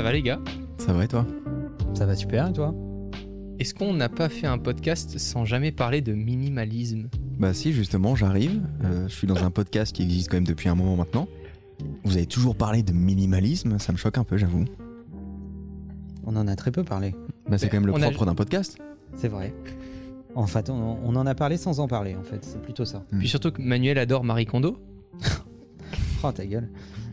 Ça va les gars? Ça va et toi? Ça va super et toi? Est-ce qu'on n'a pas fait un podcast sans jamais parler de minimalisme? Bah si, justement, j'arrive. Euh, je suis dans un podcast qui existe quand même depuis un moment maintenant. Vous avez toujours parlé de minimalisme, ça me choque un peu, j'avoue. On en a très peu parlé. Bah c'est quand même le on a- propre d'un podcast. C'est vrai. En fait, on, on en a parlé sans en parler, en fait. C'est plutôt ça. Mm. Puis surtout que Manuel adore Marie Kondo. Oh, ta gueule.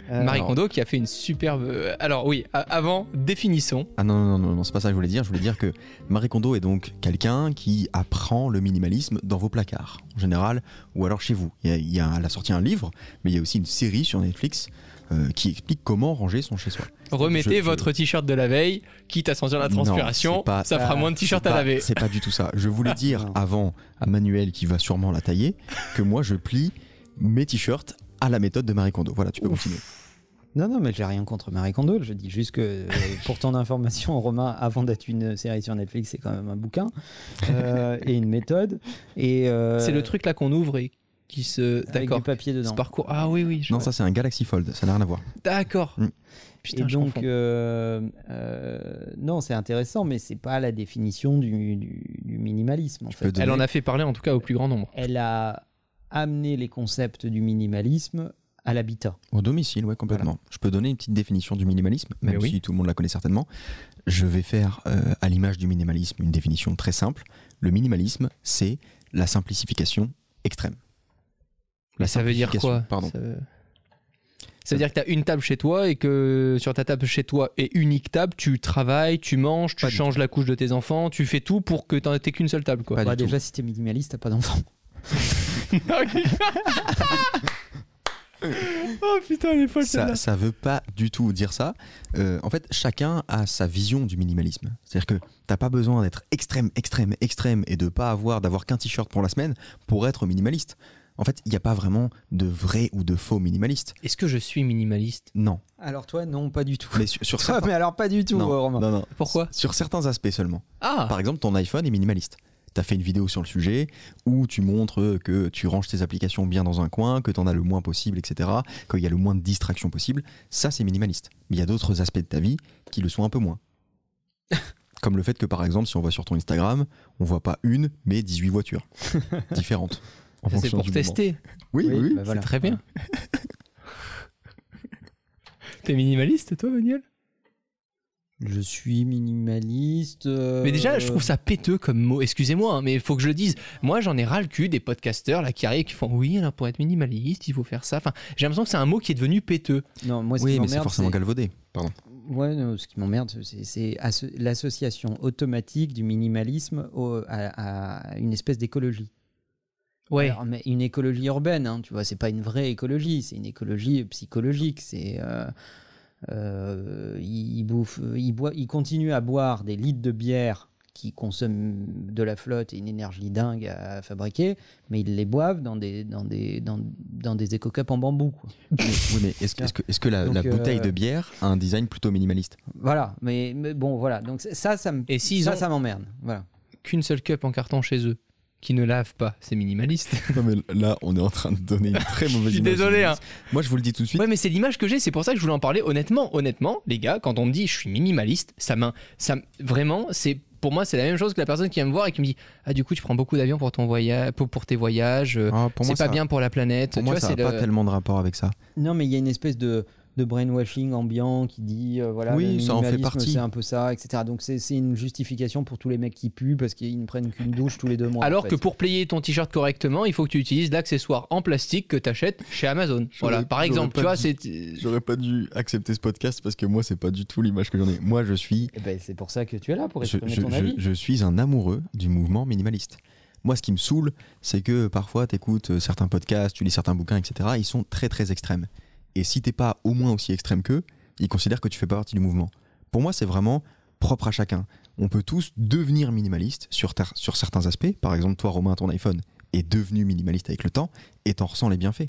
Euh, Marie alors- Kondo qui a fait une superbe... euh, Alors oui, avant, définissons. Ah non, non, non, non, c'est pas ça que je voulais dire. Je voulais dire que Marie Kondo est donc quelqu'un qui apprend le minimalisme dans vos placards, en général, ou alors chez vous. Il y a, il y a- elle a sorti un livre, mais il y a aussi une série sur Netflix euh, qui explique comment ranger son chez-soi. Remettez Je- je- votre t-shirt de la veille, quitte à sentir la transpiration, pas- ça fera Ah, moins de t-shirts à laver. C'est pas du tout ça. Je voulais dire Non. avant à Manuel, qui va sûrement la tailler, que moi je plie mes t-shirts à la méthode de Marie Kondo. Voilà, tu peux Ouf. continuer. Non, non, mais j'ai rien contre Marie Kondo. Je dis juste que, euh, pour ton information, Romain, avant d'être une série sur Netflix, c'est quand même un bouquin euh, et une méthode. Et euh, C'est le truc là qu'on ouvre et qui se... avec D'accord. du papier Ce dedans. parcours... Ah oui, oui. je Non, vois. ça c'est un Galaxy Fold, ça n'a rien à voir. D'accord. Mm. Putain, et je donc, confonds. euh, euh, non, c'est intéressant, mais c'est pas la définition du, du- du minimalisme. En Je fait. peux donner- Elle en a fait parler en tout cas au plus grand nombre. Elle a amené les concepts du minimalisme à l'habitat. Au domicile, ouais, complètement. Je peux donner une petite définition du minimalisme, même oui. si tout le monde la connaît certainement. Je vais faire, euh, à l'image du minimalisme, une définition très simple. Le minimalisme, c'est la simplification extrême. Mais ça veut dire quoi? Pardon. Ça veut... ça veut dire que tu as une table chez toi et que sur ta table chez toi et unique table, tu travailles, tu manges, tu Pas changes la couche de tes enfants, tu fais tout pour que tu n'aies qu'une seule table. Quoi. Pas Bah, du tout. déjà, si t'es minimaliste, t'as pas d'enfant. oh putain, elle est folle Ça, ça veut pas du tout dire ça. Euh, en fait, chacun a sa vision du minimalisme. C'est-à-dire que t'as pas besoin d'être extrême, extrême, extrême et de pas avoir, d'avoir qu'un t-shirt pour la semaine pour être minimaliste. En fait, il n'y a pas vraiment de vrai ou de faux minimaliste. Est-ce que je suis minimaliste? Non. Alors toi, non, pas du tout. Mais sur, sur Toi, certains... mais alors pas du tout, non, euh, Romain. non, non. Pourquoi? Sur certains aspects seulement. Ah Par exemple, ton iPhone est minimaliste. Tu as fait une vidéo sur le sujet où tu montres que tu ranges tes applications bien dans un coin, que tu en as le moins possible, etc. Qu'il y a le moins de distractions possible. Ça, c'est minimaliste. Mais il y a d'autres aspects de ta vie qui le sont un peu moins. Comme le fait que, par exemple, si on va sur ton Instagram, on voit pas une, mais 18 voitures différentes. en C'est pour moment. tester. Oui, oui. bah voilà. C'est très bien. T'es minimaliste, toi, Manuel Je suis minimaliste. euh, Mais déjà, je trouve ça péteux comme mot. Excusez-moi, hein, mais il faut que je le dise. Moi, j'en ai ras le cul des podcasteurs là qui arrivent qui font oui, alors pour être minimaliste, il faut faire ça. Enfin, j'ai l'impression que c'est un mot qui est devenu péteux. Non, moi, ce Oui, qui mais c'est forcément galvaudé. Pardon. Ouais, non, ce qui m'emmerde, c'est- c'est asso- l'association automatique du minimalisme au- à, à une espèce d'écologie. Ouais. Alors, mais une écologie urbaine, hein, tu vois, c'est pas une vraie écologie, c'est une écologie psychologique. C'est euh, euh, il, bouffe, il boit, il continue à boire des litres de bière qui consomment de la flotte et une énergie dingue à fabriquer, mais ils les boivent dans des dans des dans, dans des éco-cups en bambou. quoi. Mais- oui, mais est-ce que, est-ce que, est-ce que la, Donc, la bouteille euh, de bière a un design plutôt minimaliste? Voilà, mais, mais bon, voilà. Donc ça, ça me Et ça, ont ça m'emmerde. Voilà. qu'une seule cup en carton chez eux, qui ne lave pas, c'est minimaliste. Non, mais là, on est en train de donner une très mauvaise Je suis image désolé, hein. Moi, je vous le dis tout de suite. Ouais, mais c'est l'image que j'ai, c'est pour ça que je voulais en parler. Honnêtement, honnêtement, les gars, quand on me dit je suis minimaliste, ça m'in- ça vraiment, c'est pour moi, c'est la même chose que la personne qui vient me voir et qui me dit ah du coup tu prends beaucoup d'avions pour ton voyage, pour, pour tes voyages, euh, Ah, pour moi, c'est pas ça- bien pour la planète. Pour tu moi, vois, ça c'est n'a pas le- tellement de rapport avec ça. Non, mais il y a une espèce de, de brainwashing ambiant qui dit euh, voilà, Oui, le ça en fait partie. c'est un peu ça, etc. Donc c'est c'est une justification pour tous les mecs qui puent parce qu'ils ne prennent qu'une douche tous les deux mois. Alors en fait. que pour plier ton t-shirt correctement, il faut que tu utilises l'accessoire en plastique que tu achètes chez Amazon. Voilà, par exemple, tu vois, c'est J'aurais pas dû accepter ce podcast parce que moi, c'est pas du tout l'image que j'en ai. Moi, je suis, Eh ben, c'est pour ça que tu es là pour je, exprimer je- ton je- avis. je suis un amoureux du mouvement minimaliste. Moi, ce qui me saoule, c'est que parfois, tu écoutes certains podcasts, tu lis certains bouquins, etc. Ils sont très, très extrêmes. Et si t'es pas au moins aussi extrême qu'eux, ils considèrent que tu fais pas partie du mouvement. Pour moi, c'est vraiment propre à chacun. On peut tous devenir minimaliste sur, certains aspects. Par exemple, toi, Romain, ton iPhone est devenu minimaliste avec le temps et t'en ressens les bienfaits.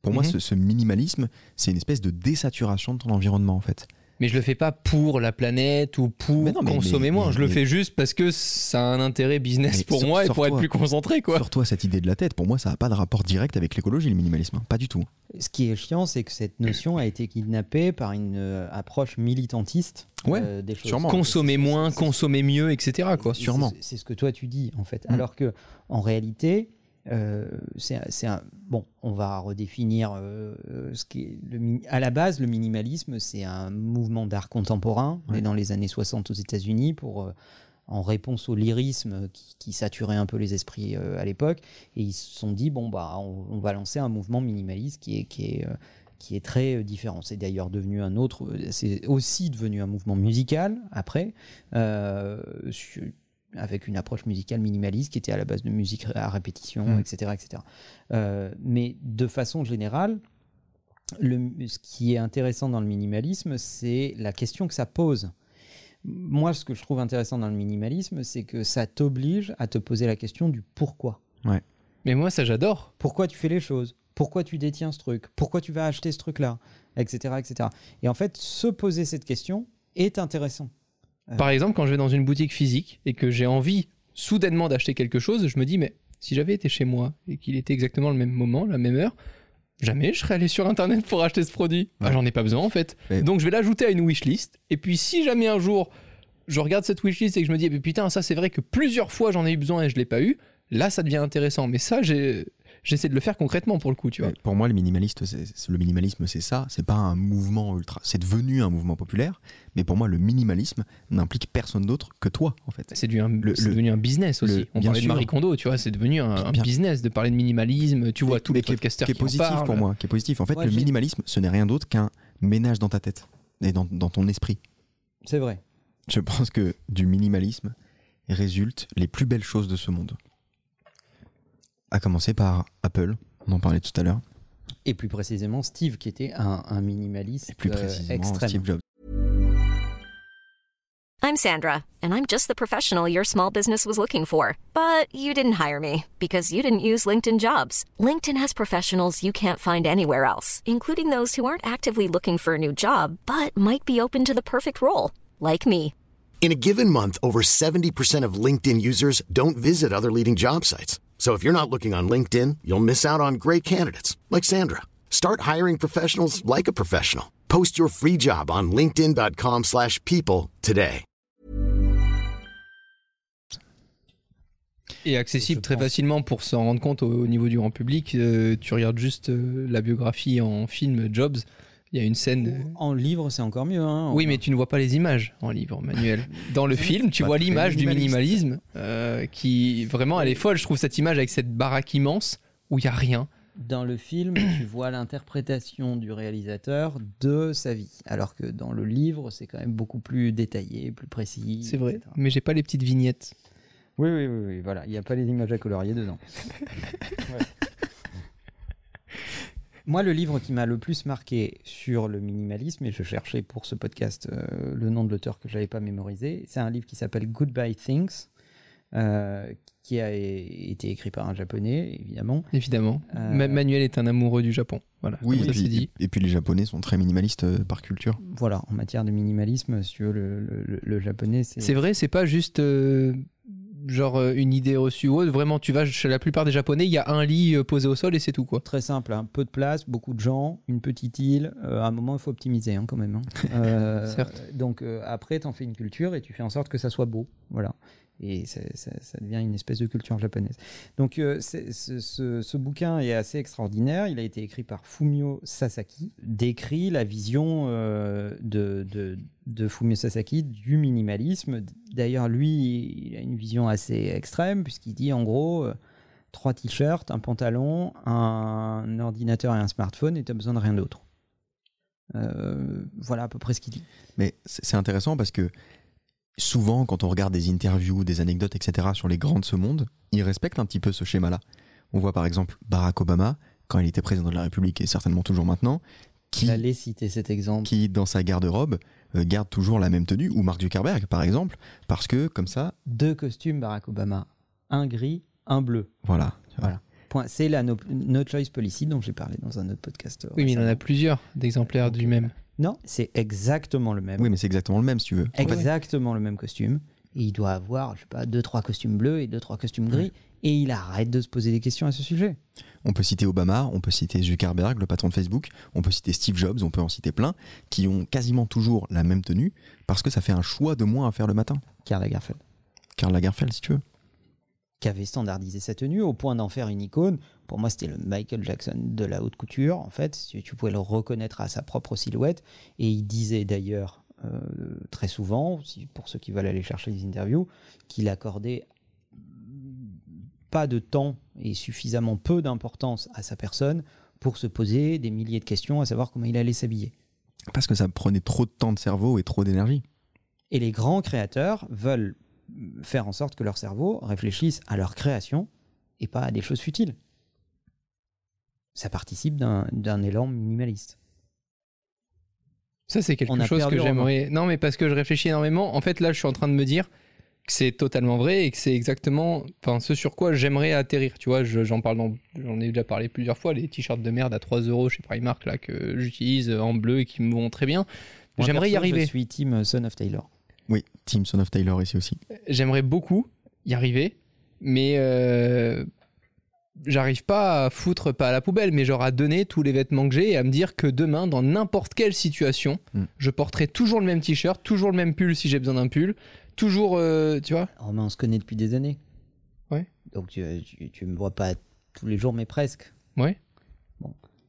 Pour moi, Mhm. ce, ce minimalisme, c'est une espèce de désaturation de ton environnement, en fait. Mais je le fais pas pour la planète ou pour Mais non, mais- consommer mais- moins. mais- je le fais juste parce que ça a un intérêt business pour moi et pour être plus concentré, quoi. Sors-toi cette idée de la tête. Pour moi, ça n'a pas de rapport direct avec l'écologie, le minimalisme. hein. Pas du tout. Ce qui est chiant, c'est que cette notion a été kidnappée par une euh, approche militantiste Ouais, euh, des choses. sûrement. Consommer moins, consommer mieux, etc. Quoi. Sûrement. C'est ce que toi tu dis en fait. Mm. Alors que en réalité, euh, c'est un bon. On va redéfinir euh, euh, ce qui est le à la base le minimalisme, c'est un mouvement d'art contemporain Ouais. dans les années 60 aux États-Unis pour euh, en réponse au lyrisme qui, qui saturait un peu les esprits à l'époque. Et ils se sont dit bon bah on, on va lancer un mouvement minimaliste qui est qui est qui est très différent. C'est d'ailleurs devenu un autre, c'est aussi devenu un mouvement musical après, euh, avec une approche musicale minimaliste qui était à la base de musique à répétition, Mm. etc. etc. Euh, mais de façon générale, le, ce qui est intéressant dans le minimalisme, c'est la question que ça pose. Moi, ce que je trouve intéressant dans le minimalisme, c'est que ça t'oblige à te poser la question du pourquoi. Mais moi, ça, j'adore. Pourquoi tu fais les choses? Pourquoi tu détiens ce truc? Pourquoi tu vas acheter ce truc-là? Etc. etc. Et en fait, se poser cette question est intéressant. Par exemple, quand je vais dans une boutique physique et que j'ai envie soudainement d'acheter quelque chose, je me dis, mais si j'avais été chez moi et qu'il était exactement le même moment, la même heure, jamais je serais allé sur Internet pour acheter ce produit. Bah. J'en ai pas besoin en fait. Mais- Donc je vais l'ajouter à une wishlist. Et puis si jamais un jour je regarde cette wishlist et que je me dis, eh ben, putain, ça c'est vrai que plusieurs fois j'en ai eu besoin et je l'ai pas eu, là ça devient intéressant. Mais ça, j'ai- j'essaie de le faire concrètement pour le coup, tu vois. Pour moi, le, minimaliste, le minimalisme, c'est ça. C'est pas un mouvement ultra. C'est devenu un mouvement populaire. Mais pour moi, le minimalisme n'implique personne d'autre que toi, en fait. C'est devenu un business aussi. le- On parlait de. Marie Kondo, tu vois, c'est devenu un, business de parler de minimalisme. Tu vois Mais- tous les qui est- podcasters qui est qui en positif parlent. pour moi, qui est positif. En fait, Ouais, le minimalisme, ce n'est rien d'autre qu'un ménage dans ta tête et dans, dans ton esprit. C'est vrai. Je pense que du minimalisme résultent les plus belles choses de ce monde. À commencer par Apple, on en parlait tout à l'heure, Et plus précisément, Steve, qui était un, un minimaliste et plus euh, extrême. Steve Jobs. I'm Sandra, and I'm just the professional your small business was looking for. But you didn't hire me because you didn't use LinkedIn jobs. LinkedIn has professionals you can't find anywhere else, including those who aren't actively looking for a new job but might be open to the perfect role, like me. In a given month, over 70% of LinkedIn users don't visit other leading job sites. So if you're not looking on LinkedIn, you'll miss out on great candidates like Sandra. Start hiring professionals like a professional. Post your free job on linkedin.com/people today. Et accessible très facilement pour s'en rendre compte au niveau du grand public. Euh, tu regardes juste euh, la biographie en film Jobs. Il y a une scène. euh, En livre, c'est encore mieux. hein. Oui, mais tu ne vois pas les images en livre, Manuel. Dans le film, tu vois l'image du minimalisme euh, qui, vraiment, elle est folle. Je trouve cette image avec cette baraque immense où il y a rien. Dans le film, tu vois l'interprétation du réalisateur de sa vie. Alors que dans le livre, c'est quand même beaucoup plus détaillé, plus précis. C'est vrai. etc. Mais j'ai pas les petites vignettes. Oui, oui, oui, oui, voilà. Il n'y a pas les images à colorier dedans. Ouais. Moi, le livre qui m'a le plus marqué sur le minimalisme, et je cherchais pour ce podcast euh, le nom de l'auteur que je n'avais pas mémorisé, c'est un livre qui s'appelle Goodbye Things, euh, qui a été écrit par un japonais, évidemment. Évidemment. Euh, Ma- Manuel est un amoureux du Japon. Voilà. Oui, et ça puis, dit. et puis les Japonais sont très minimalistes euh, par culture. Voilà, en matière de minimalisme, si tu veux, le, le- le- le japonais, c'est... C'est vrai, c'est pas juste euh, genre euh, une idée reçue ou autre. Vraiment, tu vas chez la plupart des Japonais, il y a un lit euh, posé au sol et c'est tout quoi. Très simple, hein. peu de place, beaucoup de gens, une petite île. Euh, à un moment, il faut optimiser hein, quand même. hein. Euh, Certes. Donc après, tu en fais une culture et tu fais en sorte que ça soit beau. Voilà. Et ça, devient une espèce de culture japonaise. Donc euh, ce, bouquin est assez extraordinaire. Il a été écrit par Fumio Sasaki, décrit la vision euh, de, Fumio Sasaki du minimalisme. D'ailleurs, lui, il a une vision assez extrême puisqu'il dit en gros... euh, trois t-shirts, un pantalon, un ordinateur et un smartphone et tu as besoin de rien d'autre. Voilà à peu près ce qu'il dit. Mais c'est intéressant parce que souvent, quand on regarde des interviews, des anecdotes, etc., sur les grands de ce monde, ils respectent un petit peu ce schéma-là. On voit par exemple Barack Obama, quand il était président de la République et certainement toujours maintenant, qui, J'allais citer cet exemple. qui dans sa garde-robe, euh, garde toujours la même tenue, ou Mark Zuckerberg par exemple, parce que comme ça, Deux costumes Barack Obama, un gris, un bleu. voilà. Voilà. Point. C'est la no, no choice policy dont j'ai parlé dans un autre podcast. Oui, mais il en a plusieurs d'exemplaires du même. Non, c'est exactement le même. Oui, mais c'est exactement le même si tu veux. Exactement le même costume. Et il doit avoir, je sais pas, deux trois costumes bleus et deux trois costumes gris. Et il arrête de se poser des questions à ce sujet. On peut citer Obama, on peut citer Zuckerberg, le patron de Facebook, on peut citer Steve Jobs, on peut en citer plein, qui ont quasiment toujours la même tenue parce que ça fait un choix de moins à faire le matin. Karl Lagerfeld, Karl Lagerfeld, si tu veux. Qui avait standardisé sa tenue au point d'en faire une icône. Pour moi, c'était le Michael Jackson de la haute couture. En fait, tu pouvais le reconnaître à sa propre silhouette. Et il disait d'ailleurs euh, très souvent, pour ceux qui veulent aller chercher les interviews, qu'il accordait pas de temps et suffisamment peu d'importance à sa personne pour se poser des milliers de questions à savoir comment il allait s'habiller. Parce que ça prenait trop de temps de cerveau et trop d'énergie. Et les grands créateurs veulent faire en sorte que leur cerveau réfléchisse à leur création et pas à des choses futiles. Ça participe d'un élan minimaliste. Ça, c'est quelque On chose que j'aimerais. Non, mais parce que je réfléchis énormément. En fait, là, je suis en train de me dire que c'est totalement vrai et que c'est exactement enfin, ce sur quoi j'aimerais atterrir. Tu vois, je- j'en parle dans- j'en ai déjà parlé plusieurs fois, les t-shirts de merde à 3 euros chez Primark là, que j'utilise en bleu et qui me vont très bien. J'aimerais y arriver. Je suis team Son of Taylor. Oui, Team Son of Taylor ici aussi. J'aimerais beaucoup y arriver, mais euh, j'arrive pas à foutre pas à la poubelle, mais genre à donner tous les vêtements que j'ai et à me dire que demain, dans n'importe quelle situation, Mm. je porterai toujours le même t-shirt, toujours le même pull si j'ai besoin d'un pull, toujours, euh, tu vois. Romain, on se connaît depuis des années. Ouais. Donc tu, tu, tu me vois pas tous les jours, mais presque. Ouais.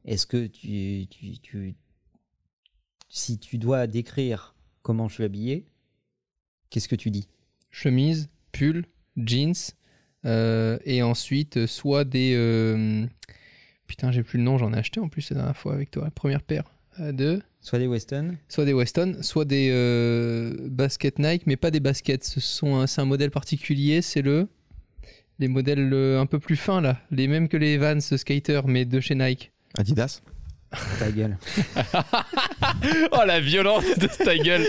Est-ce que tu, tu, tu- si tu dois décrire comment je suis habillé, qu'est-ce que tu dis? Chemise, pull, jeans, euh, et ensuite euh, soit des... euh, Putain, j'ai plus le nom, j'en ai acheté en plus la dernière fois avec toi, la première paire de... Soit des Weston, Soit des Weston, soit des euh, baskets Nike, mais pas des baskets, ce sont un- c'est un modèle particulier, c'est le... Les modèles un peu plus fins là, les mêmes que les Vans Skater, mais de chez Nike. Adidas? ta gueule. Oh la violence de ta gueule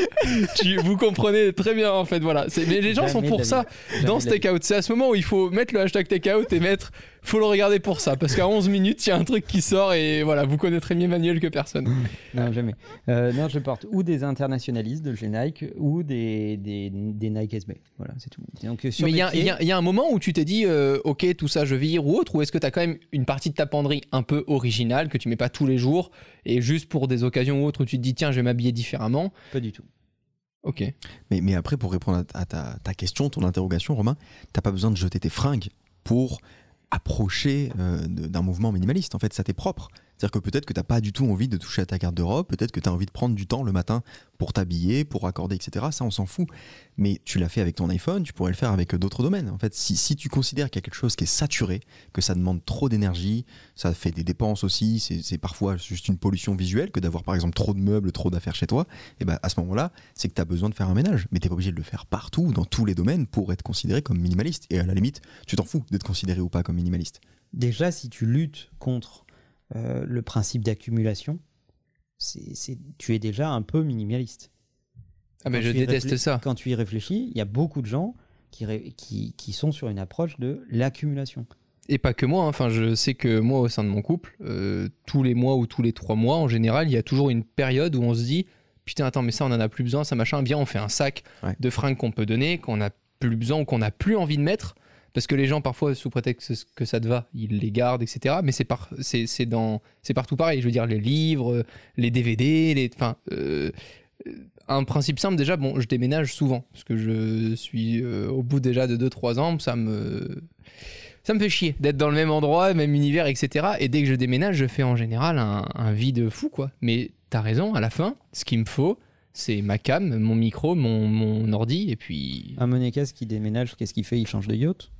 Tu- Vous comprenez très bien en fait, voilà. Mais les gens sont pour ça. Dans take-out. C'est à ce moment où il faut mettre le hashtag take-out et mettre faut le regarder pour ça. Parce qu'à 11 minutes, il y a un truc qui sort et voilà, vous connaîtrez mieux Manuel que personne. Non, jamais. Euh, non, je porte ou des internationalistes de chez Nike ou des, des, des Nike SB. Voilà, c'est tout. Donc, euh, sur Mais il y, a- pieds- il y a- il y a un moment où tu t'es dit, euh, ok, tout ça, je vire ou autre, ou est-ce que tu as quand même une partie de ta penderie un peu originale que tu mets pas tous les jours et juste pour des occasions ou autres où tu te dis, tiens, je vais m'habiller différemment? Pas du tout. Ok. Mais, mais après, pour répondre à, à ta, ta question, ton interrogation, Romain, t'as pas besoin de jeter tes fringues pour approcher euh, d'un mouvement minimaliste. En fait, ça t'est propre. C'est-à-dire que peut-être que t'as pas du tout envie de toucher à ta garde-robe, peut-être que tu as envie de prendre du temps le matin pour t'habiller, pour accorder, etc. Ça, on s'en fout. Mais tu l'as fait avec ton iPhone, tu pourrais le faire avec d'autres domaines. En fait, si, tu considères qu'il y a quelque chose qui est saturé, que ça demande trop d'énergie, ça fait des dépenses aussi, c'est parfois juste une pollution visuelle que d'avoir par exemple trop de meubles, trop d'affaires chez toi, et ben à ce moment-là, c'est que tu as besoin de faire un ménage. Mais tu pas obligé de le faire partout, dans tous les domaines, pour être considéré comme minimaliste. Et à la limite, tu t'en fous d'être considéré ou pas comme minimaliste. Déjà, si tu luttes contre euh, le principe d'accumulation, c'est, tu es déjà un peu minimaliste. Ah, mais Quand je déteste ça. Quand tu y réfléchis, il y a beaucoup de gens qui, qui, qui sont sur une approche de l'accumulation. Et pas que moi, hein. enfin je sais que moi au sein de mon couple, euh, tous les mois ou tous les trois mois en général, il y a toujours une période où on se dit putain attends mais ça on en a plus besoin, ça machin, bien on fait un sac Ouais. de fringues qu'on peut donner, qu'on a plus besoin ou qu'on a plus envie de mettre, parce que les gens parfois sous prétexte que ça te va, ils les gardent etc. Mais c'est par, c'est, dans, c'est partout pareil, je veux dire les livres, les DVD, les, enfin euh, un principe simple déjà, bon je déménage souvent parce que je suis euh, au bout déjà de 2-3 ans, ça me ça me fait chier d'être dans le même endroit, même univers, etc. Et dès que je déménage, je fais en général un, un vide fou, quoi. Mais t'as raison, à la fin, ce qu'il me faut, c'est ma cam, mon micro, mon, mon ordi, et puis. Un monégasque qui déménage, qu'est-ce qu'il fait? Il change de yacht?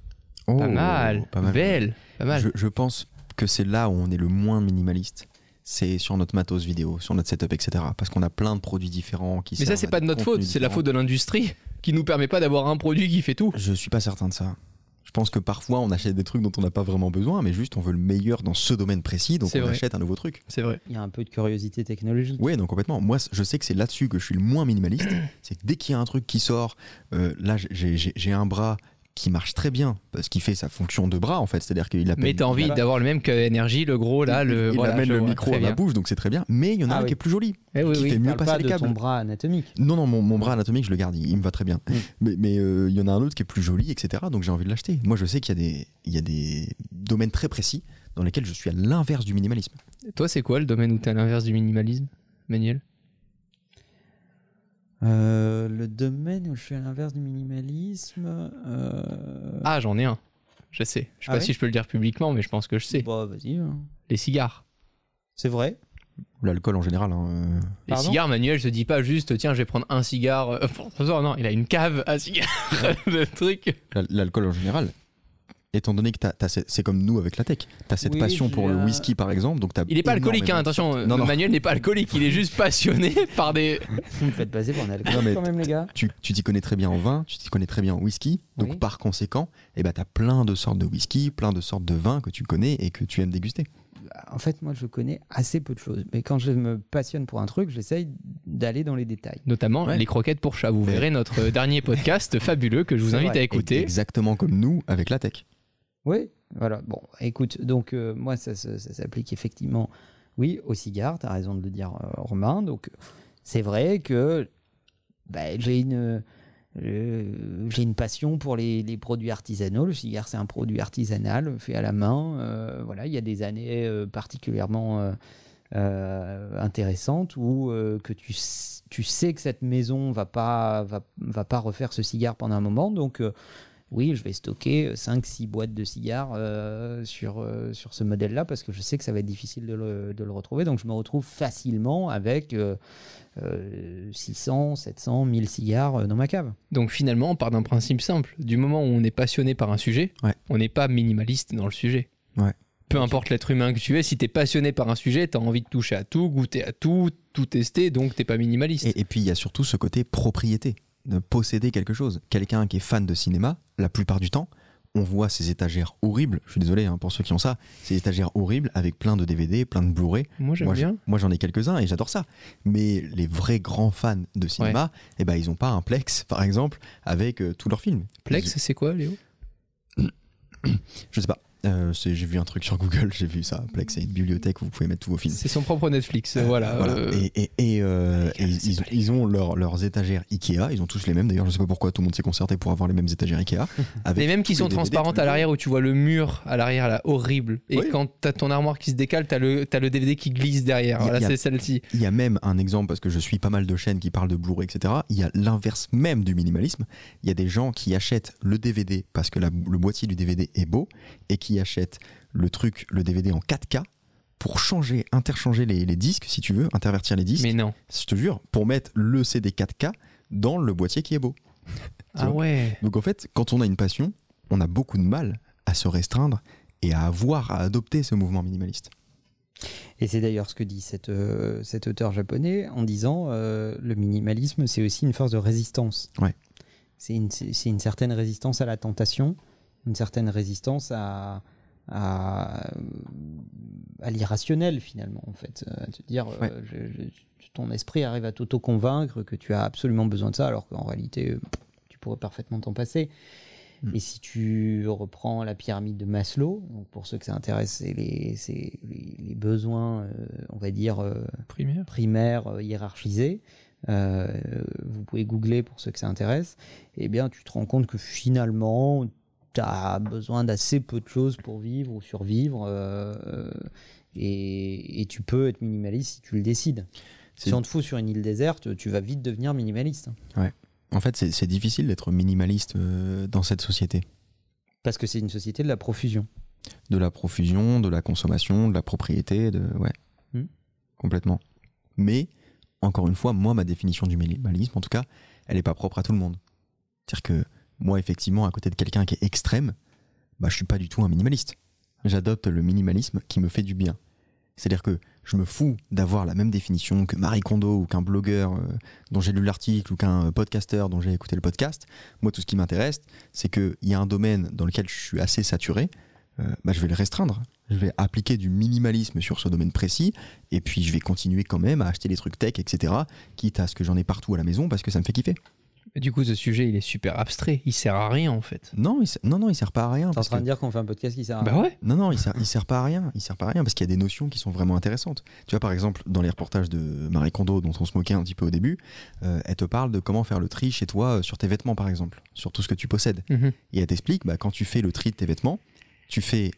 Oh, pas mal, pas mal. belle, pas mal. Je, je pense que c'est là où on est le moins minimaliste. C'est sur notre matos vidéo, sur notre setup, etc. Parce qu'on a plein de produits différents qui Mais ça, c'est pas de notre faute, c'est la faute de l'industrie qui nous permet pas d'avoir un produit qui fait tout. Je suis pas certain de ça. Je pense que parfois on achète des trucs dont on n'a pas vraiment besoin, mais juste on veut le meilleur dans ce domaine précis, donc on vrai. achète un nouveau truc. C'est vrai. Il y a un peu de curiosité technologique. Oui, donc complètement. Moi, je sais que c'est là-dessus que je suis le moins minimaliste. c'est que dès qu'il y a un truc qui sort, euh, là j'ai un bras qui marche très bien parce qu'il fait sa fonction de bras en fait, c'est-à-dire qu'il appelle. Mais t'as envie d'avoir le même que énergie, le gros là, le. il voilà, amène le vois, micro à la bien. bouche, donc c'est très bien. Mais il y en a Ah un oui. qui est plus joli, Eh oui, qui oui. fait mieux passer pas les câbles. ton bras anatomique. Non, non, mon, mon bras anatomique, je le garde, il, il me va très bien. Mm. Mais mais, euh, il y en a un autre qui est plus joli, etc. Donc j'ai envie de l'acheter. Moi, je sais qu'il y, a des- il y a des domaines très précis dans lesquels je suis à l'inverse du minimalisme. Toi, c'est quoi le domaine où t'es à l'inverse du minimalisme, Manuel? Euh, le domaine où je suis à l'inverse du minimalisme. euh, Ah, j'en ai un. Je sais. Je sais Ah pas ouais si je peux le dire publiquement, mais je pense que je sais. bah, vas-y. hein. Les cigares. C'est vrai. L'alcool en général. hein, euh, Les Pardon cigares, Manuel, je te dis pas juste, tiens, je vais prendre un cigare. euh, pour non, il a une cave à cigares. le truc. l'al- L'alcool en général. Étant donné que t'as- t'as cette- c'est comme nous avec la tech, tu as cette Oui, passion pour le whisky par exemple. Donc t'as Il est pas alcoolique, hein, attention. Non, non. Manuel n'est pas alcoolique, il est juste passionné par des. Vous me faites passer pour un alcoolique Non, mais quand même, les gars. Tu tu t'y connais très bien en vin, tu t'y connais très bien en whisky. Donc Oui. par conséquent, eh ben, tu as plein de sortes de whisky, plein de sortes de vins que tu connais et que tu aimes déguster. En fait, moi, je connais assez peu de choses. Mais quand je me passionne pour un truc, j'essaye d'aller dans les détails. Notamment Ouais. les croquettes pour chat. Vous verrez notre dernier podcast fabuleux que je vous C'est invite vrai. à écouter. Exactement comme nous avec la tech. Oui, voilà. Bon, écoute, donc euh, moi, ça, s'applique effectivement, oui, au cigare, tu as raison de le dire, euh, Romain. Donc, c'est vrai que bah, j'ai une, euh, une passion pour les, produits artisanaux. Le cigare, c'est un produit artisanal, fait à la main. Voilà, il y a des années particulièrement intéressantes où que tu, sais que cette maison va pas, va, va pas refaire ce cigare pendant un moment. Donc, oui, je vais stocker 5-6 boîtes de cigares euh, sur, euh, sur ce modèle-là parce que je sais que ça va être difficile de le, de le retrouver. Donc je me retrouve facilement avec euh, euh, 600, 700, 1000 cigares euh, dans ma cave. Donc finalement, on part d'un principe simple. Du moment où on est passionné par un sujet, Ouais. on n'est pas minimaliste dans le sujet. Ouais. Peu importe l'être humain que tu es, si tu es passionné par un sujet, tu as envie de toucher à tout, goûter à tout, tout tester, donc t'es pas minimaliste. Et, et puis il y a surtout ce côté propriété, posséder quelque chose. Quelqu'un qui est fan de cinéma, la plupart du temps, on voit ces étagères horribles, je suis désolé hein, pour ceux qui ont ça, ces étagères horribles avec plein de DVD, plein de Blu-ray. Moi j'aime bien. moi, j'en ai quelques-uns et j'adore ça. Mais les vrais grands fans de cinéma, eh ben, ils n'ont pas un Plex, par exemple, avec euh, tous leurs films. Plex, c'est quoi Léo Je sais pas. Euh, j'ai vu un truc sur Google, j'ai vu ça. Plex, c'est une bibliothèque où vous pouvez mettre tous vos films. C'est son propre Netflix, voilà. Voilà. euh, Et, et- et, euh, Légal, et c'est ils, ont leur- leurs étagères Ikea, ils ont tous les mêmes. D'ailleurs, je sais pas pourquoi tout le monde s'est concerté pour avoir les mêmes étagères Ikea. avec Les mêmes qui sont DVD, transparentes à l'arrière où tu vois le mur à l'arrière là, horrible. Et Oui. quand t'as ton armoire qui se décale, t'as le, t'as le DVD qui glisse derrière. Il y a- Voilà, c'est celle-ci. Il y a même un exemple, parce que je suis pas mal de chaînes qui parlent de Blu-ray, etc. Il y a l'inverse même du minimalisme. Il y a des gens qui achètent le DVD parce que la- le boîtier du DVD est beau et qui achètent le truc, le DVD en 4K pour changer, interchanger les, les disques, si tu veux, intervertir les disques. Mais non. Je te jure, pour mettre le CD 4K dans le boîtier qui est beau. Ah ouais. Donc en fait, quand on a une passion, on a beaucoup de mal à se restreindre et à avoir, à adopter ce mouvement minimaliste. Et c'est d'ailleurs ce que dit cet, euh, cet auteur japonais en disant euh, le minimalisme, c'est aussi une force de résistance. Ouais. C'est une, c'est c'est une certaine résistance à la tentation, une certaine résistance à, à, à l'irrationnel finalement, en fait. Euh, te dire, euh, Ouais. je- je- ton esprit arrive à t'auto-convaincre que tu as absolument besoin de ça, alors qu'en réalité, euh, tu pourrais parfaitement t'en passer. Mm. Et si tu reprends la pyramide de Maslow, donc pour ceux que ça intéresse, c'est les, c'est les, les besoins, euh, on va dire, euh, Primaire. primaires hiérarchisés. Vous pouvez googler pour ceux que ça intéresse. Eh bien, tu te rends compte que finalement, tu as besoin d'assez peu de choses pour vivre ou survivre. euh, et, et tu peux être minimaliste si tu le décides. Si on te fout sur une île déserte, tu vas vite devenir minimaliste. En fait, c'est c'est difficile d'être minimaliste euh, dans cette société. Parce que c'est une société de la profusion. De la profusion, de la consommation, de la propriété, de ouais, Hmm. complètement. Mais encore une fois, moi, ma définition du minimalisme, en tout cas, elle n'est pas propre à tout le monde. C'est-à-dire que moi, effectivement, à côté de quelqu'un qui est extrême, bah, je suis pas du tout un minimaliste. J'adopte le minimalisme qui me fait du bien. C'est-à-dire que je me fous d'avoir la même définition que Marie Kondo ou qu'un blogueur euh, dont j'ai lu l'article ou qu'un podcasteur dont j'ai écouté le podcast. Moi, tout ce qui m'intéresse, c'est qu'il y a un domaine dans lequel je suis assez saturé, euh, bah, je vais le restreindre. Je vais appliquer du minimalisme sur ce domaine précis, et puis je vais continuer quand même à acheter des trucs tech, etc., quitte à ce que j'en ai partout à la maison parce que ça me fait kiffer. Du coup, ce sujet, il est super abstrait. Il sert à rien, en fait. Non, il, ser- non, non, il sert pas à rien. T'es en train que- de dire qu'on fait un podcast qui sert à Bah ouais. Non, non, il sert, il sert pas à rien. Il sert pas à rien parce qu'il y a des notions qui sont vraiment intéressantes. Tu vois, par exemple, dans les reportages de Marie Kondo, dont on se moquait un petit peu au début, euh, elle te parle de comment faire le tri chez toi euh, sur tes vêtements, par exemple, sur tout ce que tu possèdes. Mhm. Et elle t'explique, bah, quand tu fais le tri de tes vêtements, tu fais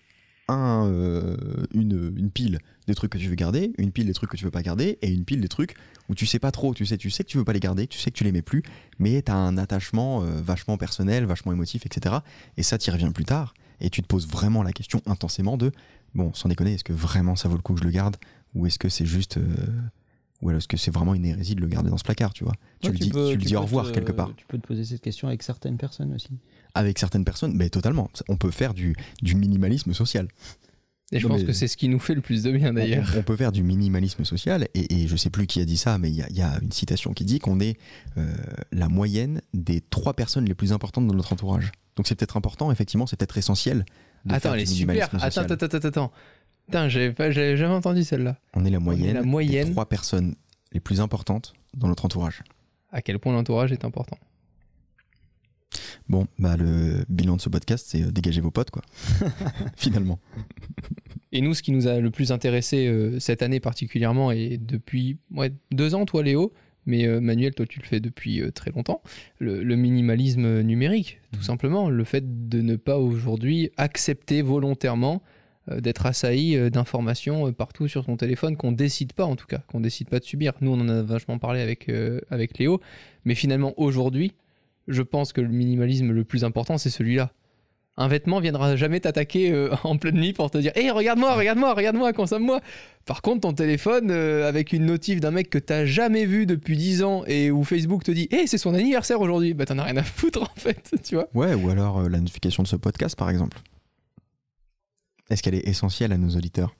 un, euh, une, une pile des trucs que tu veux garder, une pile des trucs que tu veux pas garder, et une pile des trucs où tu sais pas trop. Tu sais, tu sais que tu veux pas les garder, tu sais que tu les mets plus, mais tu as un attachement euh, vachement personnel, vachement émotif, etc. Et ça, tu y reviens plus tard, et tu te poses vraiment la question intensément de, bon, sans déconner, est-ce que vraiment ça vaut le coup que je le garde, ou est-ce que c'est juste... euh, ou alors est-ce que c'est vraiment une hérésie de le garder dans ce placard, tu vois Tu le dis, peux- tu le dis au revoir te- quelque part Tu peux te poser cette question avec certaines personnes aussi. Avec certaines personnes, mais totalement. On peut faire du, du minimalisme social. Et je Non, pense que c'est ce qui nous fait le plus de bien, d'ailleurs. On, on peut faire du minimalisme social, et, et je sais plus qui a dit ça, mais il y a, il y a une citation qui dit qu'on est euh, la moyenne des trois personnes les plus importantes dans notre entourage. Donc c'est peut-être important, effectivement, c'est peut-être essentiel. de Attends, faire elle est super. Attends, attends, attends, attends. Putain, j'avais pas, j'avais jamais entendu celle-là. On est la moyenne, la moyenne. des trois personnes les plus importantes dans notre entourage. À quel point l'entourage est important. Bon, bah le bilan de ce podcast, c'est euh, dégager vos potes, quoi. Finalement. Et nous, ce qui nous a le plus intéressé euh, cette année particulièrement, et depuis ouais, deux ans, toi Léo, mais euh, Manuel, toi tu le fais depuis euh, très longtemps, le, le minimalisme numérique, tout simplement. Le fait de ne pas aujourd'hui accepter volontairement d'être assailli d'informations partout sur ton téléphone qu'on décide pas en tout cas, qu'on décide pas de subir. Nous, on en a vachement parlé avec, euh, avec Léo, mais finalement aujourd'hui, je pense que le minimalisme le plus important, c'est celui-là. Un vêtement viendra jamais t'attaquer euh, en pleine nuit pour te dire Hé, regarde-moi, regarde-moi, regarde-moi, consomme-moi. Par contre, ton téléphone, euh, avec une notif d'un mec que t'as jamais vu depuis 10 ans et où Facebook te dit Hé, c'est son anniversaire aujourd'hui, bah t'en as rien à foutre en fait, tu vois. Ouais, ou alors euh, la notification de ce podcast, par exemple. Est-ce qu'elle est essentielle à nos auditeurs?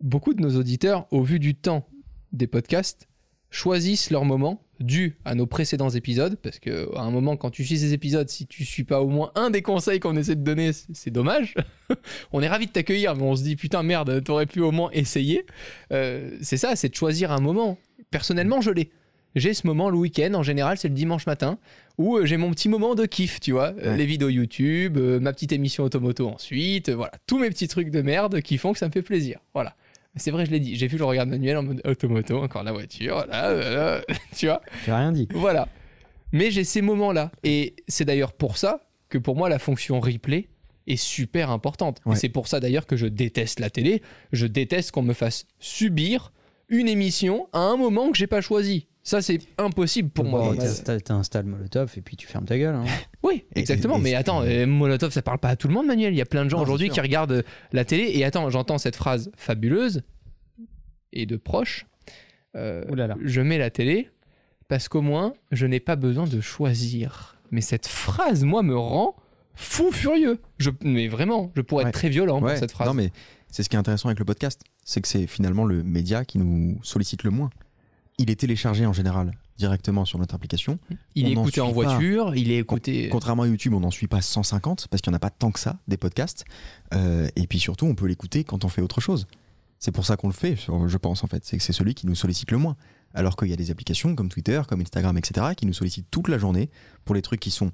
Beaucoup de nos auditeurs, au vu du temps des podcasts, choisissent leur moment dû à nos précédents épisodes, parce que à un moment, quand tu suis ces épisodes, si tu suis pas au moins un des conseils qu'on essaie de donner, c'est dommage. on est ravi de t'accueillir, mais on se dit putain merde, t'aurais pu au moins essayer. Euh, c'est ça, c'est de choisir un moment. Personnellement, je l'ai. J'ai ce moment le week-end, en général, c'est le dimanche matin, où euh, j'ai mon petit moment de kiff, tu vois. Ouais. les vidéos YouTube, euh, ma petite émission automoto ensuite, voilà. Tous mes petits trucs de merde qui font que ça me fait plaisir. Voilà. C'est vrai, je l'ai dit. J'ai vu le regard de Manuel en mode automoto, encore la voiture, là, là, là, tu vois. J'ai rien dit. Voilà. Mais j'ai ces moments-là. Et c'est d'ailleurs pour ça que pour moi, la fonction replay est super importante. Ouais. Et c'est pour ça d'ailleurs que je déteste la télé. Je déteste qu'on me fasse subir une émission à un moment que j'ai pas choisi. Ça, c'est impossible pour moi. Bon, Ouais. t'installes- Molotov et puis tu fermes ta gueule. hein. Oui, exactement. et- et mais attends, euh, Molotov, ça parle pas à tout le monde, Manuel. Il y a plein de gens aujourd'hui qui regardent euh, la télé. Et attends, j'entends cette phrase fabuleuse et de proche. Euh, là là. Je mets la télé parce qu'au moins, je n'ai pas besoin de choisir. Mais cette phrase, moi, me rend fou furieux. Je, mais vraiment, je pourrais Ouais. être très violent Ouais, pour cette phrase. Non, mais c'est ce qui est intéressant avec le podcast. C'est que c'est finalement le média qui nous sollicite le moins. Il est téléchargé en général directement sur notre application. il est on écouté en pas. voiture, il est écouté. Contrairement à YouTube, on n'en suit pas 150 parce qu'il n'y en a pas tant que ça des podcasts. Euh, et puis surtout, on peut l'écouter quand on fait autre chose. C'est pour ça qu'on le fait, je pense en fait. C'est que c'est celui qui nous sollicite le moins. Alors qu'il y a des applications comme Twitter, comme Instagram, etc., qui nous sollicitent toute la journée pour les trucs qui sont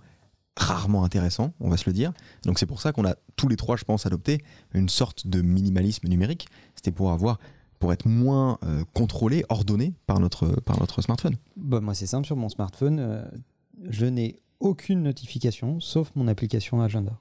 rarement intéressants, on va se le dire. Donc c'est pour ça qu'on a tous les trois, je pense, adopté une sorte de minimalisme numérique. C'était pour avoir, pour être moins euh, contrôlé, ordonné par notre, par notre smartphone. Bah, moi, c'est simple, sur mon smartphone, euh, je n'ai aucune notification sauf mon application agenda.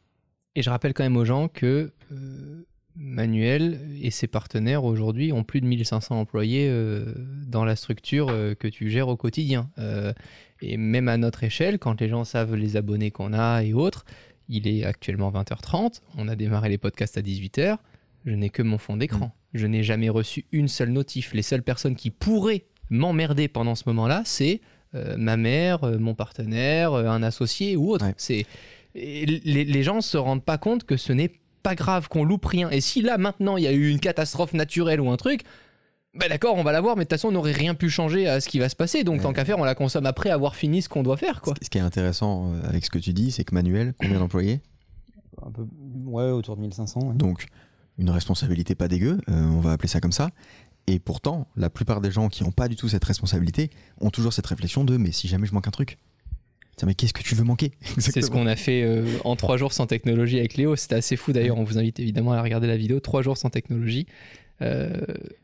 Et je rappelle quand même aux gens que euh, Manuel et ses partenaires aujourd'hui ont plus de 1500 employés euh, dans la structure euh, que tu gères au quotidien. Euh, et même à notre échelle, quand les gens savent les abonnés qu'on a et autres, il est actuellement 20h30, on a démarré les podcasts à 18h, je n'ai que mon fond d'écran. Je n'ai jamais reçu une seule notif. Les seules personnes qui pourraient m'emmerder pendant ce moment-là, c'est euh, ma mère, euh, mon partenaire, euh, un associé ou autre. Ouais. C'est les, les gens se rendent pas compte que ce n'est pas grave, qu'on loupe rien. Et si là, maintenant, il y a eu une catastrophe naturelle ou un truc, bah d'accord, on va la voir, mais de toute façon, on n'aurait rien pu changer à ce qui va se passer. Donc, Ouais. tant qu'à faire, on la consomme après avoir fini ce qu'on doit faire, quoi. Ce qui est intéressant avec ce que tu dis, c'est que Manuel, combien d'employés? Un peu, ouais, autour de 1500. ouais. Donc, une responsabilité pas dégueu, euh, on va appeler ça comme ça. Et pourtant, la plupart des gens qui n'ont pas du tout cette responsabilité ont toujours cette réflexion de mais si jamais je manque un truc. Tiens, mais qu'est-ce que tu veux manquer? C'est ce qu'on a fait euh, en trois jours sans technologie avec Léo. C'était assez fou d'ailleurs. On vous invite évidemment à regarder la vidéo. Trois jours sans technologie. Euh,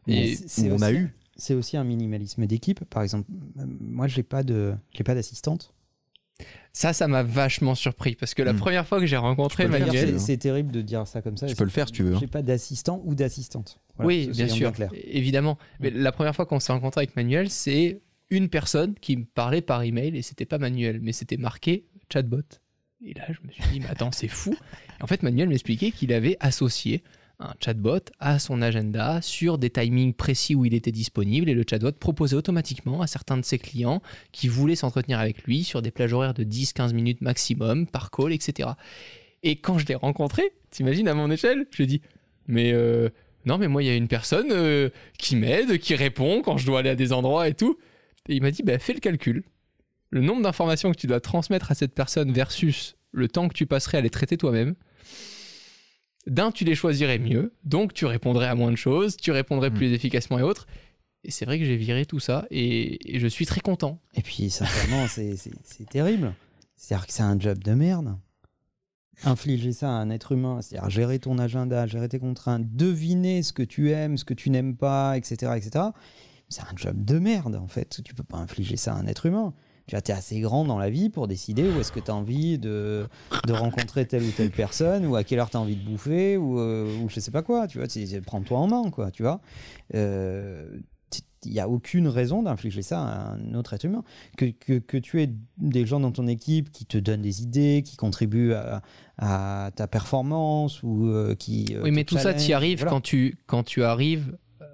et a eu. C'est aussi un minimalisme d'équipe. Par exemple, euh, moi, j'ai pas de, j'ai pas d'assistante. Ça, ça m'a vachement surpris parce que la Hmm. première fois que j'ai rencontré Manuel, C'est hein. terrible de dire ça comme ça. Tu peux le faire si tu veux. hein. J'ai pas d'assistant ou d'assistante. Voilà, oui, bien sûr, évidemment. Mais la première fois qu'on s'est rencontré avec Manuel, c'est une personne qui me parlait par email et c'était pas Manuel, mais c'était marqué chatbot. Et là, je me suis dit, mais attends, c'est fou. En fait, Manuel m'expliquait qu'il avait associé un chatbot à son agenda sur des timings précis où il était disponible et le chatbot proposait automatiquement à certains de ses clients qui voulaient s'entretenir avec lui sur des plages horaires de 10-15 minutes maximum par call, etc. Et quand je l'ai rencontré, t'imagines à mon échelle, je lui dit, mais euh, non, mais moi, il y a une personne euh, qui m'aide, qui répond quand je dois aller à des endroits et tout. Et il m'a dit, bah, fais le calcul. Le nombre d'informations que tu dois transmettre à cette personne versus le temps que tu passerais à les traiter toi-même. D'un, tu les choisirais mieux, donc tu répondrais à moins de choses, tu répondrais Mm. plus efficacement et autres. Et c'est vrai que j'ai viré tout ça et, et je suis très content. Et puis, sincèrement, c'est- c'est c'est terrible. C'est-à-dire que c'est un job de merde. Infliger ça à un être humain, c'est-à-dire gérer ton agenda, gérer tes contraintes, deviner ce que tu aimes, ce que tu n'aimes pas, etc., etc. C'est un job de merde, en fait. Tu peux pas infliger ça à un être humain. Tu es assez grand dans la vie pour décider où est-ce que tu as envie de, de rencontrer telle ou telle personne, ou à quelle heure tu as envie de bouffer, ou, euh, ou je sais pas quoi. Tu vois, prends-toi en main, quoi. Tu vois. Euh, il n'y a aucune raison d'infliger ça à un autre être humain. Que, que, que tu aies des gens dans ton équipe qui te donnent des idées, qui contribuent à, à ta performance ou euh, qui. euh, oui, mais tout ça, tu y arrives voilà. quand, tu, quand tu arrives euh,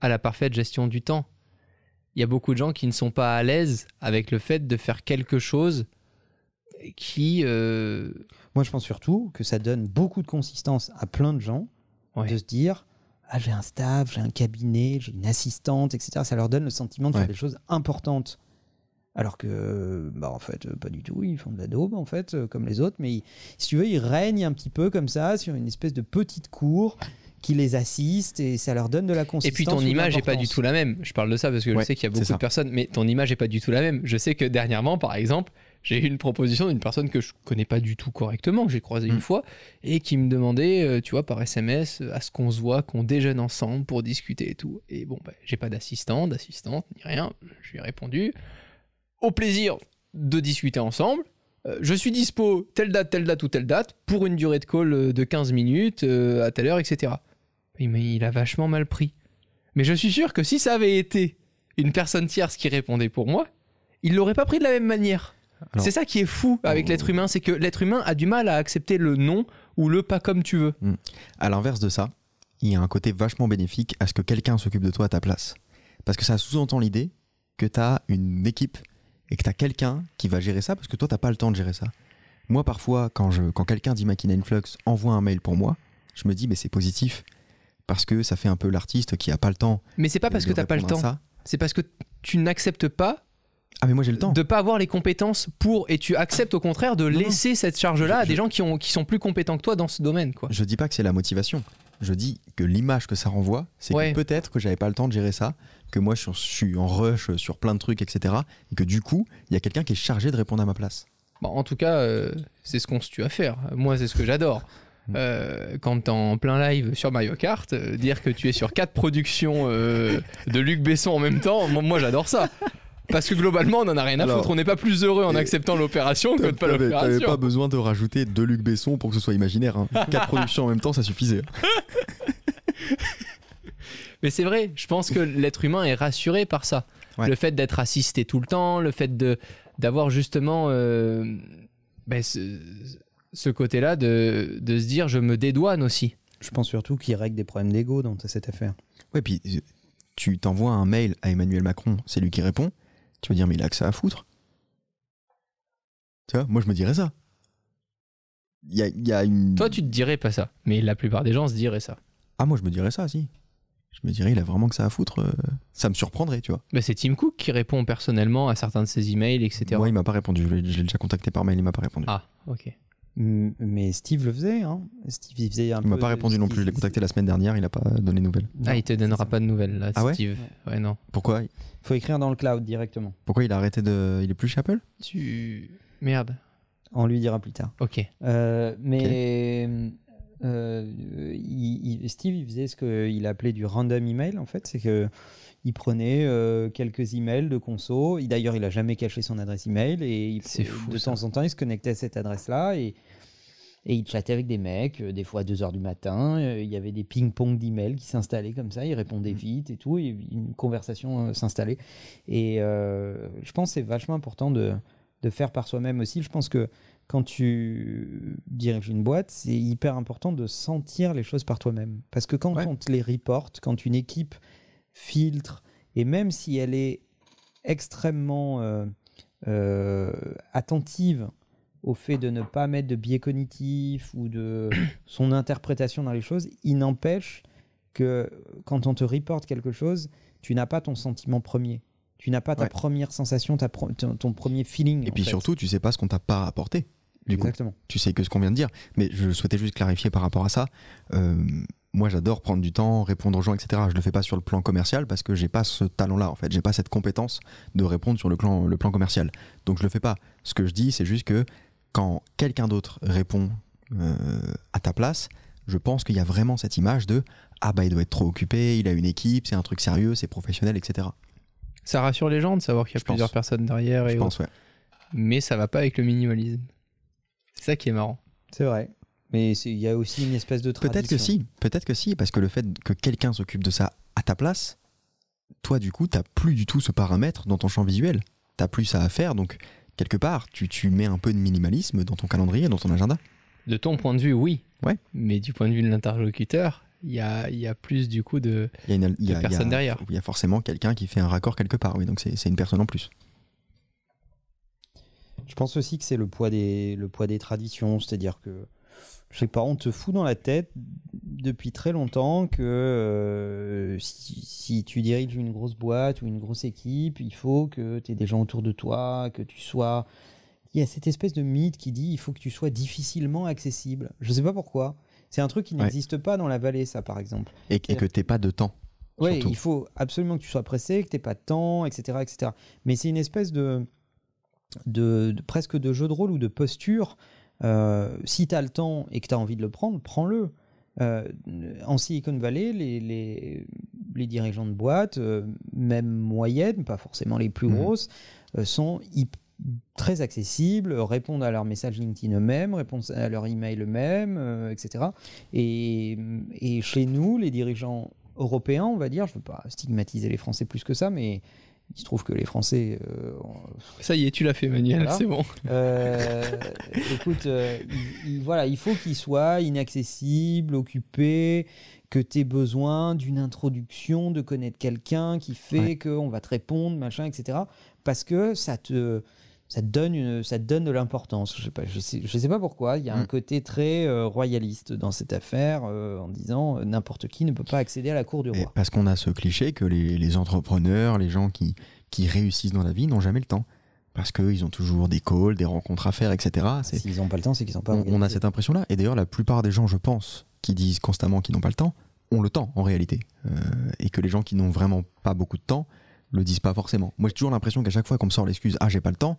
à la parfaite gestion du temps. Il y a beaucoup de gens qui ne sont pas à l'aise avec le fait de faire quelque chose qui... euh, Moi, je pense surtout que ça donne beaucoup de consistance à plein de gens Ouais. de se dire ah, j'ai un staff, j'ai un cabinet, j'ai une assistante, etc. Ça leur donne le sentiment de faire des choses importantes. Alors que, bah, en fait, pas du tout. Ils font de la daube, en fait, euh, comme les autres. Mais ils- si tu veux, ils règnent un petit peu comme ça sur une espèce de petite cour qui les assiste et ça leur donne de la Et consistance. puis ton image est pas du tout la même. Je parle de ça parce que je sais qu'il y a beaucoup de personnes, mais ton image est pas du tout la même. Je sais que dernièrement, par exemple, j'ai eu une proposition d'une personne que je connais pas du tout correctement, que j'ai croisée une Mm. fois, et qui me demandait, euh, tu vois, par SMS, euh, à ce qu'on se voit, qu'on déjeune ensemble pour discuter et tout. Et bon, bah, j'ai pas d'assistant, d'assistante, ni rien. Je lui ai répondu, au plaisir de discuter ensemble. Euh, je suis dispo telle date, telle date ou telle date pour une durée de call de 15 minutes euh, à telle heure, etc. Mais il a vachement mal pris. Mais je suis sûr que si ça avait été une personne tierce qui répondait pour moi, il l'aurait pas pris de la même manière. C'est ça qui est fou avec Oh. l'être humain, c'est que l'être humain a du mal à accepter le non ou le pas comme tu veux. À l'inverse de ça, il y a un côté vachement bénéfique à ce que quelqu'un s'occupe de toi à ta place. Parce que ça sous-entend l'idée que tu as une équipe et que tu as quelqu'un qui va gérer ça parce que toi, tu pas le temps de gérer ça. Moi, parfois, quand, je, quand quelqu'un dit Machine Influx envoie un mail pour moi, je me dis, mais c'est positif. Parce que ça fait un peu l'artiste qui a pas le temps. Mais c'est pas parce que t'as pas le à temps, c'est parce que tu n'acceptes pas Ah, mais moi, j'ai le temps. de pas avoir les compétences pour et tu acceptes au contraire de Non, laisser cette charge-là à Je- des je- gens qui, ont, qui sont plus compétents que toi dans ce domaine. Quoi. Je dis pas que c'est la motivation. Je dis que l'image que ça renvoie, c'est Ouais. que peut-être que j'avais pas le temps de gérer ça, que moi je suis, je suis en rush sur plein de trucs, etc. Et que du coup, il y a quelqu'un qui est chargé de répondre à ma place. Bon, en tout cas, euh, c'est ce qu'on se tue à faire. Moi, c'est ce que j'adore. Euh, quand t'es en plein live sur Mario Kart, euh, dire que tu es sur quatre productions euh, de Luc Besson en même temps, moi, moi, j'adore ça. Parce que globalement, on en a rien à Alors, foutre. On n'est pas plus heureux en acceptant l'opération que de pas T'avais- T'avais l'opération. pas besoin de rajouter deux Luc Besson pour que ce soit imaginaire. Hein. Quatre productions en même temps, ça suffisait. Mais c'est vrai, je pense que l'être humain est rassuré par ça. Ouais. Le fait d'être assisté tout le temps, le fait de d'avoir justement euh, ben, ce, ce côté-là de, de se dire je me dédouane aussi. Je pense surtout qu'il règle des problèmes d'ego dans cette affaire. Ouais, puis euh, tu t'envoies un mail à Emmanuel Macron, c'est lui qui répond. Tu vas dire, mais il a que ça à foutre. Tu vois, moi je me dirais ça. Il y a, il y a une. Toi, tu te dirais pas ça, mais la plupart des gens se diraient ça. Ah, moi je me dirais ça, si. Je me dirais, il a vraiment que ça à foutre. euh, Ça me surprendrait, tu vois. Ben, c'est Tim Cook qui répond personnellement à certains de ses emails, etc. Moi, il m'a pas répondu. Je l'ai je l'ai déjà contacté par mail, il m'a pas répondu. Ah, ok. Mais Steve le faisait. Hein. Steve, il faisait un Il m'a pas répondu non plus. Je l'ai contacté la semaine dernière, il a pas donné de nouvelles. Ah, il te donnera pas de nouvelles là, Ah ouais Steve. Ouais, non. Pourquoi faut écrire dans le cloud directement. Pourquoi il a arrêté de. Il est plus chez Apple? Tu. Merde. On lui dira plus tard. Ok. Euh, mais euh, il- il- Steve, il faisait ce qu'il appelait du random email, en fait. C'est que il prenait euh, quelques emails de conso. Il- D'ailleurs, il a jamais caché son adresse email. Et il- fou, de ça. temps en temps, il se connectait à cette adresse-là et, et il chattait avec des mecs, euh, des fois à 2h du matin. Euh, il y avait des ping-pong d'emails qui s'installaient comme ça. Il répondait vite et tout. Et une conversation euh, s'installait. Et euh, je pense que c'est vachement important de, de faire par soi-même aussi. Je pense que quand tu diriges une boîte, c'est hyper important de sentir les choses par toi-même. Parce que quand Ouais. on te les reporte, quand une équipe filtre, et même si elle est extrêmement euh, euh, attentive au fait de ne pas mettre de biais cognitifs ou de son interprétation dans les choses, il n'empêche que quand on te reporte quelque chose, tu n'as pas ton sentiment premier. Tu n'as pas ta Ouais. première sensation, ta pro- ton, ton premier feeling. Et puis fait. surtout, tu sais pas ce qu'on t'a pas apporté. Du coup, Exactement. tu sais que ce qu'on vient de dire. Mais je souhaitais juste clarifier par rapport à ça. Euh, moi, j'adore prendre du temps, répondre aux gens, etc. Je le fais pas sur le plan commercial parce que j'ai pas ce talent-là. En fait, j'ai pas cette compétence de répondre sur le plan, le plan commercial. Donc, je le fais pas. Ce que je dis, c'est juste que quand quelqu'un d'autre répond euh, à ta place, je pense qu'il y a vraiment cette image de ah bah il doit être trop occupé, il a une équipe, c'est un truc sérieux, c'est professionnel, etc. Ça rassure les gens de savoir qu'il y a Je pense. plusieurs personnes derrière Je pense, ouais. mais ça va pas avec le minimalisme. C'est ça qui est marrant. C'est vrai. Mais il y a aussi une espèce de tradition. Peut-être que si, peut-être que si, parce que le fait que quelqu'un s'occupe de ça à ta place, toi du coup, t'as plus du tout ce paramètre dans ton champ visuel. T'as plus ça à faire, donc quelque part, tu, tu mets un peu de minimalisme dans ton calendrier, dans ton agenda. De ton point de vue, oui. Ouais. Mais du point de vue de l'interlocuteur, il y a, il y a plus du coup de. Il y a, une, il y a- De il y a- personne derrière. Il y a forcément quelqu'un qui fait un raccord quelque part, oui, donc c'est c'est une personne en plus. Je pense aussi que c'est le poids des, le poids des traditions, c'est-à-dire que, je sais pas, on te fout dans la tête depuis très longtemps que euh, si, si tu diriges une grosse boîte ou une grosse équipe, il faut que tu aies des gens autour de toi, que tu sois... Il y a cette espèce de mythe qui dit il faut que tu sois difficilement accessible. Je sais pas pourquoi. C'est un truc qui Ouais. n'existe pas dans la vallée, ça, par exemple. Et, et que t'aies pas de temps. Oui, il faut absolument que tu sois pressé, que tu pas de temps, etc. etc. Mais c'est une espèce de, de, de- presque de jeu de rôle ou de posture. Euh, si tu as le temps et que tu as envie de le prendre, prends-le. Euh, en Silicon Valley, les, les, les dirigeants de boîtes, euh, même moyennes, pas forcément les plus Mhm. grosses, sont très accessibles, répondent à leurs messages LinkedIn eux-mêmes, répondent à leurs emails eux-mêmes, etc. Et, et chez nous, les dirigeants européens, on va dire, je ne veux pas stigmatiser les Français plus que ça, mais il se trouve que les Français, euh, Ça y est, tu l'as fait, Manuel, Voilà. c'est bon. euh, écoute, euh, il, il- voilà, il faut qu'ils soient inaccessibles, occupés, que tu aies besoin d'une introduction, de connaître quelqu'un qui fait Ouais. qu'on va te répondre, machin, etc. Parce que ça te, ça donne, une, ça donne de l'importance. Je sais pas, je sais, je sais pas pourquoi. Il y a un Mm. côté très euh, royaliste dans cette affaire euh, en disant euh, n'importe qui ne peut pas accéder à la cour du Et roi. parce qu'on a ce cliché que les, les entrepreneurs, les gens qui, qui réussissent dans la vie n'ont jamais le temps. Parce qu'ils ont toujours des calls, des rencontres à faire, etc. S'ils n'ont pas le temps, c'est qu'ils n'ont pas on, on a cette impression-là. Et d'ailleurs, la plupart des gens, je pense, qui disent constamment qu'ils n'ont pas le temps, ont le temps en réalité. Et que les gens qui n'ont vraiment pas beaucoup de temps le disent pas forcément. Moi, j'ai toujours l'impression qu'à chaque fois qu'on me sort l'excuse Ah, j'ai pas le temps,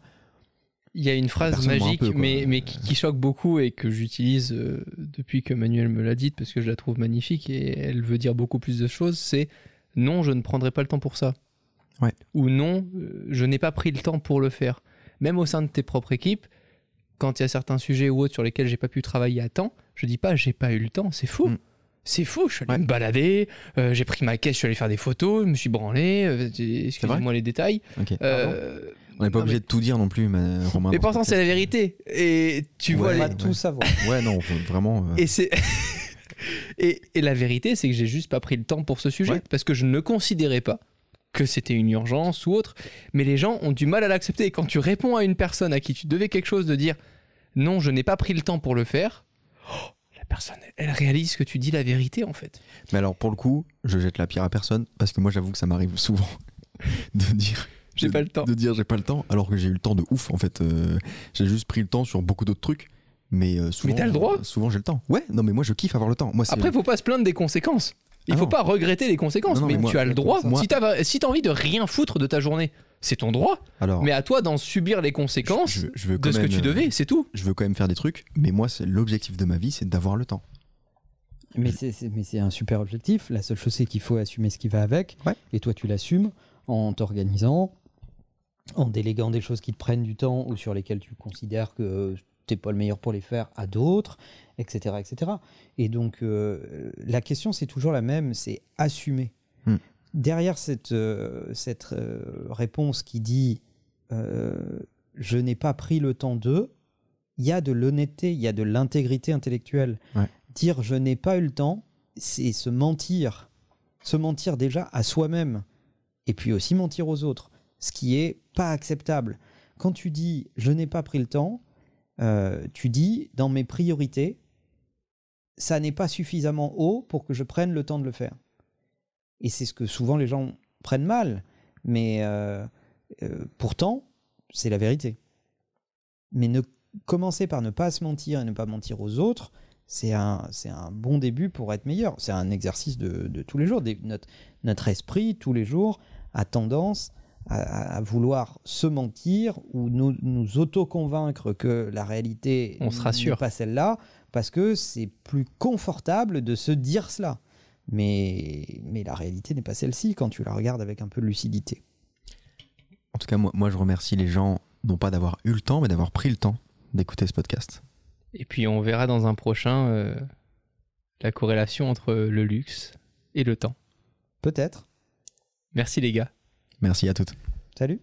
Il y a une phrase magique, peu, mais, mais qui, qui choque beaucoup et que j'utilise euh, depuis que Manuel me l'a dite parce que je la trouve magnifique et elle veut dire beaucoup plus de choses. C'est non, je ne prendrai pas le temps pour ça. Ouais. Ou non, euh, je n'ai pas pris le temps pour le faire. Même au sein de tes propres équipes, quand il y a certains sujets ou autres sur lesquels j'ai pas pu travailler à temps, je dis pas j'ai pas eu le temps, c'est fou. Mm. C'est fou, je suis allé Ouais. me balader, euh, j'ai pris ma caisse, je suis allé faire des photos, je me suis branlé, euh, excusez-moi les détails. Ok. Euh, on n'est pas non, obligé mais- de tout dire non plus, mais, Romain. mais pourtant, c'est la vérité. Et tu Ouais, vois, On va ouais. tout savoir. Ouais, non, vraiment. euh, et c'est et, et la vérité, c'est que j'ai juste pas pris le temps pour ce sujet Ouais. parce que je ne considérais pas que c'était une urgence ou autre. Mais les gens ont du mal à l'accepter. Et quand tu réponds à une personne à qui tu devais quelque chose de dire non, je n'ai pas pris le temps pour le faire, oh, la personne, elle réalise que tu dis la vérité en fait. Mais alors, pour le coup, je jette la pierre à personne parce que moi, j'avoue que ça m'arrive souvent de dire. J'ai de- pas le temps. De dire j'ai pas le temps, alors que j'ai eu le temps de ouf en fait. Euh, j'ai juste pris le temps sur beaucoup d'autres trucs. Mais euh, souvent, t'as le droit. Souvent, j'ai le temps. Ouais, non, mais moi, je kiffe avoir le temps. Moi, Après, faut pas se plaindre des conséquences. Il Ah faut non. pas regretter les conséquences, Non, non, mais, mais moi- tu as le droit. moi- Si t'as si t'as envie de rien foutre de ta journée, c'est ton droit. alors, Mais à toi d'en subir les conséquences je, je veux de ce que tu euh, devais, c'est tout. Je veux quand même faire des trucs, mais moi, c'est l'objectif de ma vie, c'est d'avoir le temps. Mais c'est, c'est- mais c'est un super objectif. La seule chose, c'est qu'il faut assumer ce qui va avec. Ouais. Et toi, tu l'assumes en t'organisant, en déléguant des choses qui te prennent du temps ou sur lesquelles tu considères que t'es pas le meilleur pour les faire à d'autres, etc. etc. Et donc, euh, la question, c'est toujours la même, c'est assumer. Hmm. Derrière cette, euh, cette euh, réponse qui dit je n'ai pas pris le temps de, il y a de l'honnêteté, il y a de l'intégrité intellectuelle. Ouais. Dire je n'ai pas eu le temps, c'est se mentir. Se mentir déjà à soi-même et puis aussi mentir aux autres, ce qui est pas acceptable. Quand tu dis je n'ai pas pris le temps, euh, tu dis dans mes priorités, ça n'est pas suffisamment haut pour que je prenne le temps de le faire. Et c'est ce que souvent les gens prennent mal, mais euh, euh, pourtant, c'est la vérité. Mais ne commencer par ne pas se mentir et ne pas mentir aux autres, c'est un, c'est un bon début pour être meilleur. C'est un exercice de, de tous les jours. Notre, notre esprit, tous les jours, a tendance à, vouloir se mentir ou nous, nous auto-convaincre que la réalité n'est pas celle-là, parce que c'est plus confortable de se dire cela. Mais, mais la réalité n'est pas celle-ci quand tu la regardes avec un peu de lucidité. En tout cas, moi, moi, je remercie les gens, non pas d'avoir eu le temps, mais d'avoir pris le temps d'écouter ce podcast. Et puis on verra dans un prochain euh, la corrélation entre le luxe et le temps. Peut-être. Merci les gars. Merci à toutes. Salut.